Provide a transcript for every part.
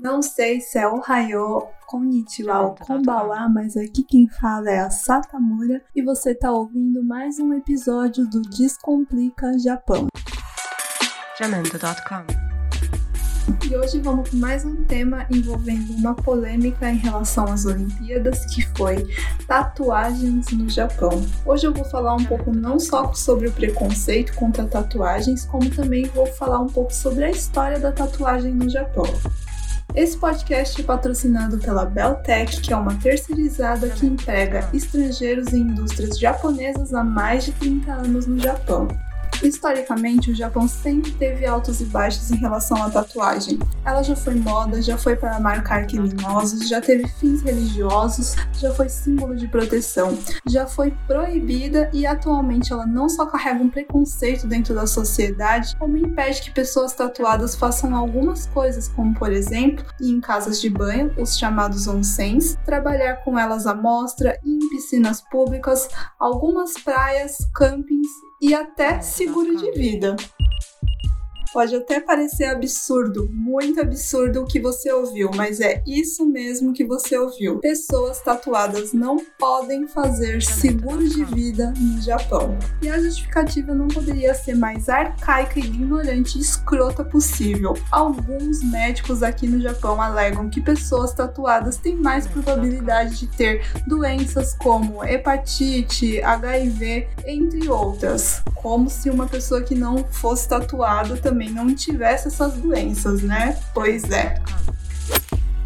Não sei se é Ohio, Konnichiwa ou Konbawa, mas aqui quem fala é a Satamura e você tá ouvindo mais um episódio do Descomplica Japão. E hoje vamos com mais um tema envolvendo uma polêmica em relação às Olimpíadas, que foi tatuagens no Japão. Hoje eu vou falar um pouco não só sobre o preconceito contra tatuagens, como também vou falar um pouco sobre a história da tatuagem no Japão. Esse podcast é patrocinado pela Beltec, que é uma terceirizada que emprega estrangeiros em indústrias japonesas há mais de 30 anos no Japão. Historicamente, o Japão sempre teve altos e baixos em relação à tatuagem. Ela já foi moda, já foi para marcar criminosos, já teve fins religiosos, já foi símbolo de proteção, já foi proibida e atualmente ela não só carrega um preconceito dentro da sociedade, como impede que pessoas tatuadas façam algumas coisas, como por exemplo, ir em casas de banho, os chamados onsens, trabalhar com elas à mostra, ir em piscinas públicas, algumas praias, campings e até seguro de vida. Pode até parecer absurdo, muito absurdo o que você ouviu, mas é isso mesmo que você ouviu. Pessoas tatuadas não podem fazer seguro de vida no Japão. E a justificativa não poderia ser mais arcaica, ignorante e escrota possível. Alguns médicos aqui no Japão alegam que pessoas tatuadas têm mais probabilidade de ter doenças como hepatite, HIV, entre outras. Como se uma pessoa que não fosse tatuada também também não tivesse essas doenças, né? Pois é.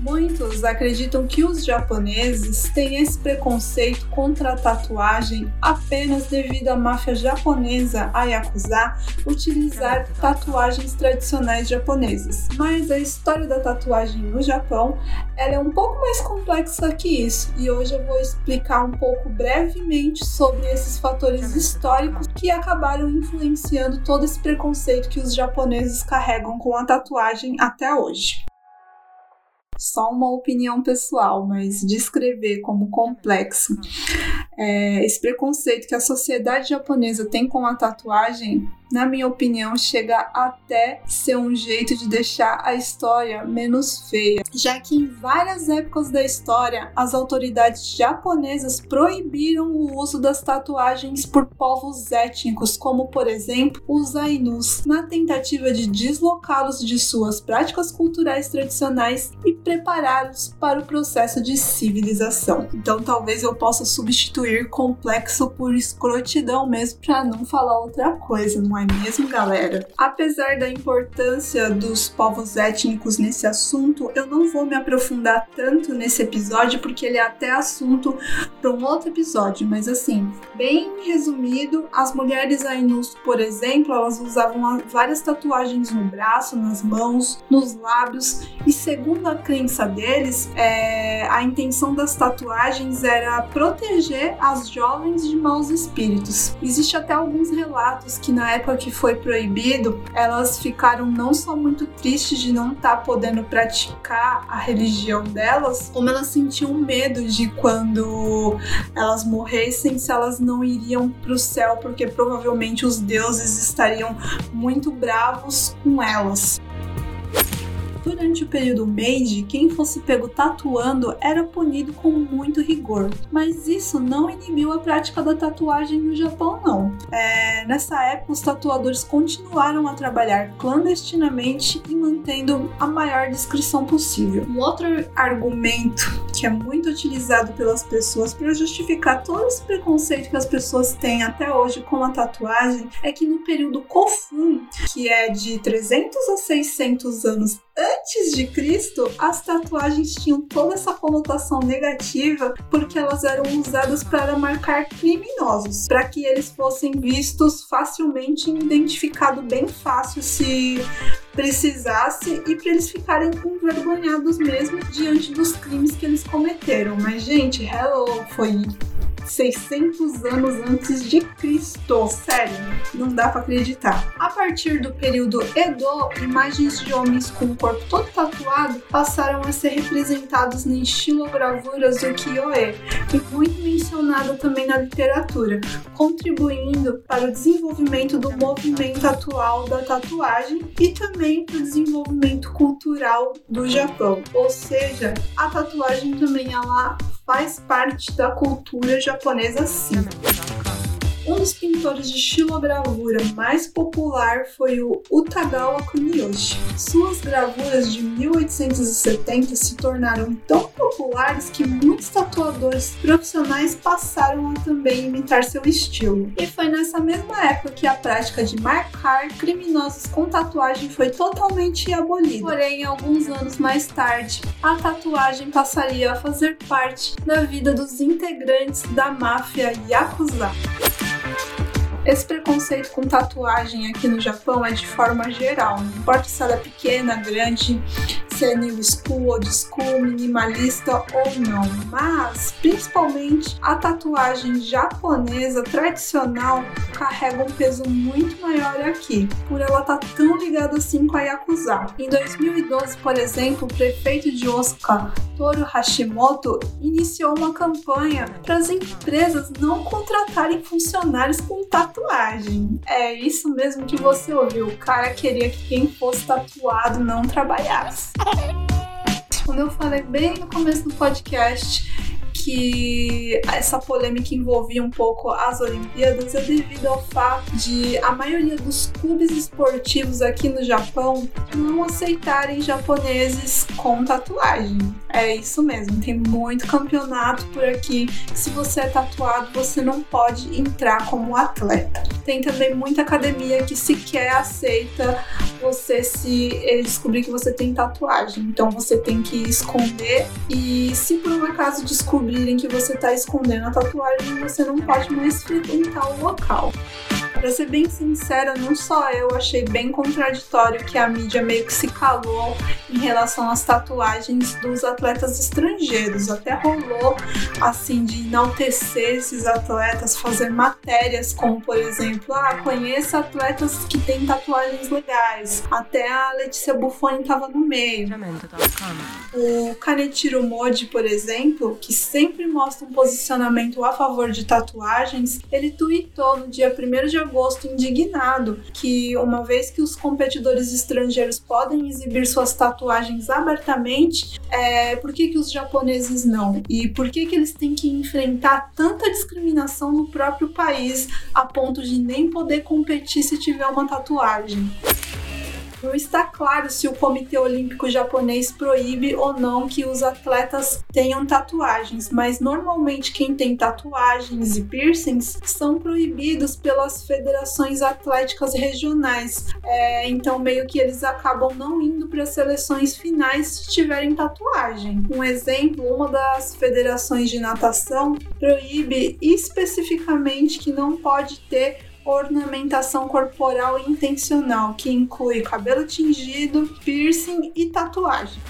Muitos acreditam que os japoneses têm esse preconceito contra a tatuagem apenas devido à máfia japonesa, a Yakuza, utilizar tatuagens tradicionais japonesas. Mas a história da tatuagem no Japão ela é um pouco mais complexa que isso, e hoje eu vou explicar um pouco brevemente sobre esses fatores históricos que acabaram influenciando todo esse preconceito que os japoneses carregam com a tatuagem até hoje só uma opinião pessoal, mas descrever como complexo é, esse preconceito que a sociedade japonesa tem com a tatuagem na minha opinião, chega até ser um jeito de deixar a história menos feia, já que em várias épocas da história as autoridades japonesas proibiram o uso das tatuagens por povos étnicos, como por exemplo os Ainus, na tentativa de deslocá-los de suas práticas culturais tradicionais e prepará-los para o processo de civilização. Então talvez eu possa substituir complexo por escrotidão mesmo para não falar outra coisa, não é? mesmo, galera? Apesar da importância dos povos étnicos nesse assunto, eu não vou me aprofundar tanto nesse episódio porque ele é até assunto para um outro episódio, mas assim, bem resumido, as mulheres Ainus, por exemplo, elas usavam várias tatuagens no braço, nas mãos, nos lábios, e segundo a crença deles, é, a intenção das tatuagens era proteger as jovens de maus espíritos. Existe até alguns relatos que na época que foi proibido, elas ficaram não só muito tristes de não estar tá podendo praticar a religião delas, como elas sentiam medo de quando elas morressem, se elas não iriam para o céu, porque provavelmente os deuses estariam muito bravos com elas. Durante o período Meiji, quem fosse pego tatuando era punido com muito rigor, mas isso não inibiu a prática da tatuagem no Japão, não. É, nessa época, os tatuadores continuaram a trabalhar clandestinamente e mantendo a maior discrição possível. Um outro argumento que é muito utilizado pelas pessoas para justificar todo esse preconceito que as pessoas têm até hoje com a tatuagem é que no período Kofun, que é de 300 a 600 anos antes de Cristo, as tatuagens tinham toda essa conotação negativa porque elas eram usadas para marcar criminosos, para que eles fossem vistos facilmente e identificados bem fácil se precisasse e para eles ficarem envergonhados mesmo diante dos crimes que eles cometeram. Mas gente, hello, foi 600 anos antes de Cristo. Sério, não dá para acreditar. A partir do período Edo, imagens de homens com o corpo todo tatuado passaram a ser representados em estilogravuras do Kyoe, e muito mencionada também na literatura, contribuindo para o desenvolvimento do movimento atual da tatuagem e também para o desenvolvimento cultural do Japão. Ou seja, a tatuagem também ela faz parte da cultura japonesa sim. Um dos pintores de xilogravura mais popular foi o Utagawa Kuniyoshi. Suas gravuras de 1870 se tornaram tão populares que muitos tatuadores profissionais passaram a também imitar seu estilo. E foi nessa mesma época que a prática de marcar criminosos com tatuagem foi totalmente abolida. Porém, alguns anos mais tarde, a tatuagem passaria a fazer parte da vida dos integrantes da máfia Yakuza. Esse preconceito com tatuagem aqui no Japão é de forma geral, não importa se ela é pequena, grande, se é new school, old school, minimalista ou não, mas principalmente a tatuagem japonesa tradicional carrega um peso muito maior aqui, por ela estar tá tão ligada assim com a Yakuza. Em 2012, por exemplo, o prefeito de Osaka, Toru Hashimoto, iniciou uma campanha para as empresas não contratarem funcionários com tatuagem. É isso mesmo que você ouviu. O cara queria que quem fosse tatuado não trabalhasse. Como eu falei bem no começo do podcast, que essa polêmica envolvia um pouco as Olimpíadas é devido ao fato de a maioria dos clubes esportivos aqui no Japão não aceitarem japoneses com tatuagem. É isso mesmo, tem muito campeonato por aqui. Se você é tatuado, você não pode entrar como atleta. Tem também muita academia que sequer aceita você se ele descobrir que você tem tatuagem. Então você tem que esconder e se por um acaso descobrirem que você está escondendo a tatuagem, você não pode mais frequentar o local. Pra ser bem sincera, não só eu achei bem contraditório que a mídia meio que se calou em relação às tatuagens dos atletas estrangeiros. Até rolou, assim, de enaltecer esses atletas, fazer matérias como, por exemplo, ah, conheça atletas que têm tatuagens legais. Até a Letícia Buffoni estava no meio. O Kanechiro Modi, por exemplo, que sempre mostra um posicionamento a favor de tatuagens, ele tweetou no dia 1 de agosto indignado que, uma vez que os competidores estrangeiros podem exibir suas tatuagens abertamente, é, por que, que os japoneses não? E por que, que eles têm que enfrentar tanta discriminação no próprio país a ponto de nem poder competir se tiver uma tatuagem? Não está claro se o Comitê Olímpico Japonês proíbe ou não que os atletas tenham tatuagens, mas normalmente quem tem tatuagens e piercings são proibidos pelas federações atléticas regionais. É, então, meio que eles acabam não indo para as seleções finais se tiverem tatuagem. Um exemplo, uma das federações de natação proíbe especificamente que não pode ter ornamentação corporal intencional, que inclui cabelo tingido, piercing e tatuagem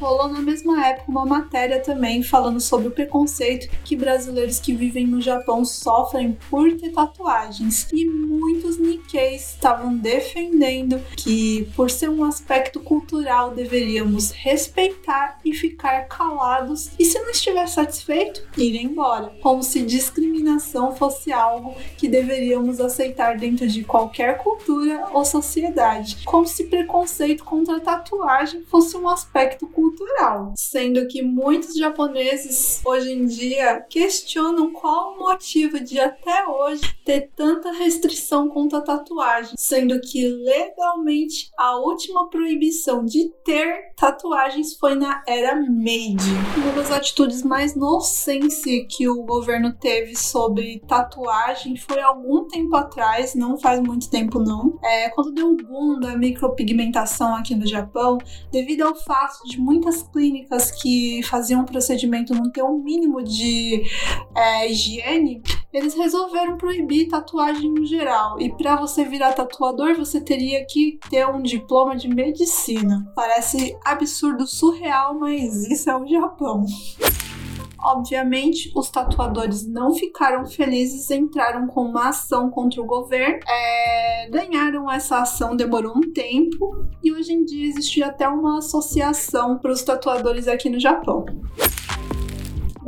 rolou na mesma época uma matéria também falando sobre o preconceito que brasileiros que vivem no Japão sofrem por ter tatuagens. E muitos Nikkeis estavam defendendo que, por ser um aspecto cultural, deveríamos respeitar e ficar calados, e se não estiver satisfeito, ir embora. Como se discriminação fosse algo que deveríamos aceitar dentro de qualquer cultura ou sociedade. Como se preconceito contra tatuagem fosse um aspecto cultural, sendo que muitos japoneses hoje em dia questionam qual o motivo de até hoje ter tanta restrição contra a tatuagem, sendo que legalmente a última proibição de ter tatuagens foi na era Meiji. Uma das atitudes mais nonsense que o governo teve sobre tatuagem foi algum tempo atrás, não faz muito tempo não, é quando deu o boom da micropigmentação aqui no Japão, devido ao fato de muitas clínicas que faziam o procedimento não ter um mínimo de é, higiene, eles resolveram proibir tatuagem no geral. E para você virar tatuador, você teria que ter um diploma de medicina. Parece absurdo, surreal, mas isso é o Japão. Obviamente, os tatuadores não ficaram felizes, entraram com uma ação contra o governo, é, ganharam essa ação, demorou um tempo, e hoje em dia existe até uma associação para os tatuadores aqui no Japão.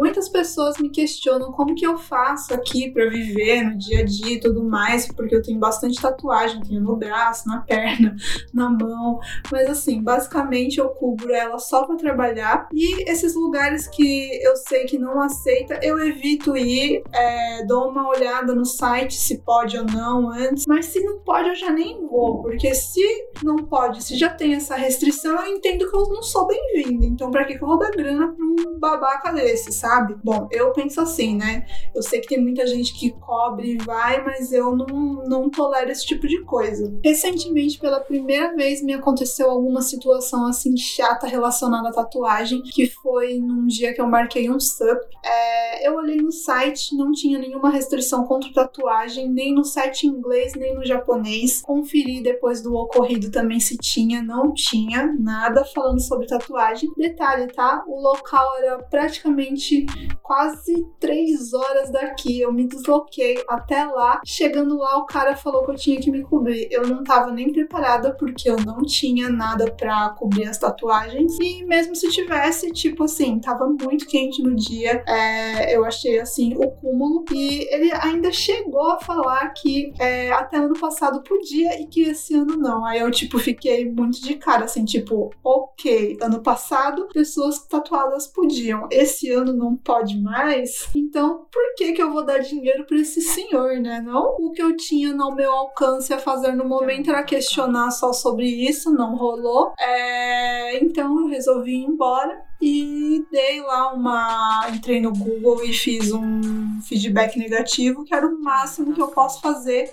Muitas pessoas me questionam como que eu faço aqui para viver no dia a dia e tudo mais, porque eu tenho bastante tatuagem, tenho no braço, na perna, na mão, mas assim, basicamente eu cubro ela só para trabalhar. E esses lugares que eu sei que não aceita, eu evito ir, é, dou uma olhada no site se pode ou não antes, mas se não pode eu já nem vou, porque se não pode, se já tem essa restrição, eu entendo que eu não sou bem-vinda, então para que eu vou dar grana pra um babaca desse, sabe? Sabe? Bom, eu penso assim, né? Eu sei que tem muita gente que cobre e vai, mas eu não, não tolero esse tipo de coisa. Recentemente, pela primeira vez, me aconteceu alguma situação assim chata relacionada à tatuagem, que foi num dia que eu marquei um SUP. É, eu olhei no site, não tinha nenhuma restrição contra tatuagem, nem no site inglês, nem no japonês. Conferi depois do ocorrido também se tinha, não tinha nada falando sobre tatuagem. Detalhe, tá? O local era praticamente quase três horas daqui. Eu me desloquei até lá. Chegando lá, o cara falou que eu tinha que me cobrir. Eu não tava nem preparada porque eu não tinha nada para cobrir as tatuagens. E mesmo se tivesse, tipo assim, tava muito quente no dia. É, eu achei assim o cúmulo. E ele ainda chegou a falar que é, até ano passado podia e que esse ano não. Aí eu, tipo, fiquei muito de cara, assim, tipo, ok, ano passado pessoas tatuadas podiam. Esse ano não não pode mais, então por que que eu vou dar dinheiro para esse senhor, né? Não o que eu tinha no meu alcance a fazer no momento era questionar só sobre isso, não rolou. É, então eu resolvi ir embora e dei lá uma. Entrei no Google e fiz um feedback negativo, que era o máximo que eu posso fazer.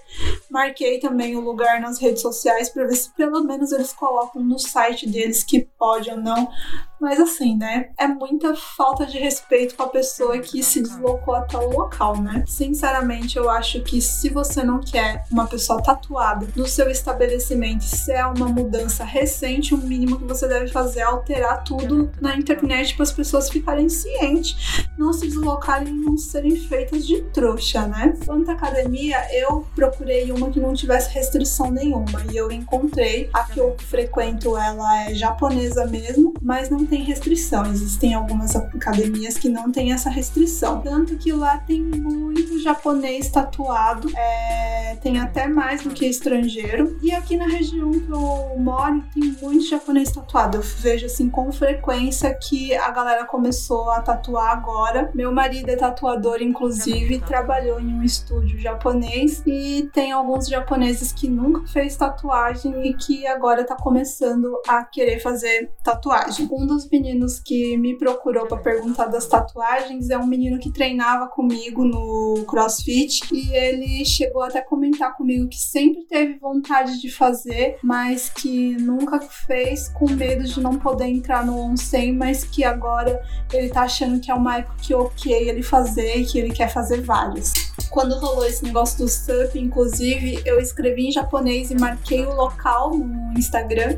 Marquei também o lugar nas redes sociais para ver se pelo menos eles colocam no site deles que pode ou não. Mas assim, né? É muita falta de respeito com a pessoa que se deslocou até o local, né? Sinceramente, eu acho que se você não quer uma pessoa tatuada no seu estabelecimento, se é uma mudança recente, o mínimo que você deve fazer é alterar tudo na internet internet para as pessoas ficarem cientes, não se deslocarem e não serem feitas de trouxa, né? Quanto à academia, eu procurei uma que não tivesse restrição nenhuma e eu encontrei. A que eu frequento, ela é japonesa mesmo, mas não tem restrição. Existem algumas academias que não tem essa restrição. Tanto que lá tem muito japonês tatuado, é, tem até mais do que estrangeiro. E aqui na região que eu moro, tem muito japonês tatuado. Eu vejo assim com frequência que a galera começou a tatuar agora. Meu marido é tatuador, inclusive, trabalhou em um estúdio japonês e tem alguns japoneses que nunca fez tatuagem e que agora tá começando a querer fazer tatuagem. Um dos meninos que me procurou para perguntar das tatuagens é um menino que treinava comigo no CrossFit e ele chegou até a comentar comigo que sempre teve vontade de fazer, mas que nunca fez com medo de não poder entrar no onsen, mas mas que agora ele tá achando que é uma época que ok ele fazer e que ele quer fazer vários. Quando rolou esse negócio do SUP, inclusive, eu escrevi em japonês e marquei o local no Instagram.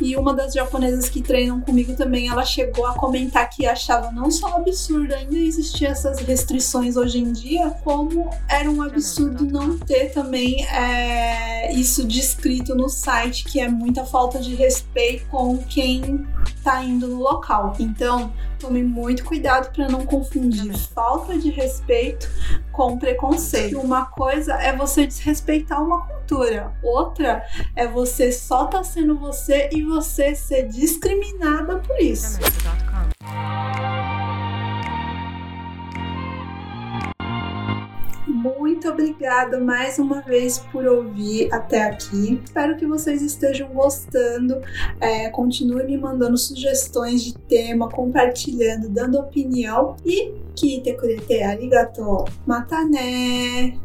E uma das japonesas que treinam comigo também, ela chegou a comentar que achava não só absurdo ainda existir essas restrições hoje em dia, como era um absurdo não ter também é, isso descrito no site, que é muita falta de respeito com quem tá indo no local. Então, tome muito cuidado para não confundir falta de respeito com preconceito. Uma coisa é você desrespeitar uma cultura, outra é você só tá sendo você e você ser discriminada por isso. Muito obrigada mais uma vez por ouvir até aqui. Espero que vocês estejam gostando. É, continue me mandando sugestões de tema, compartilhando, dando opinião. E que te kurete arigato. Mata né!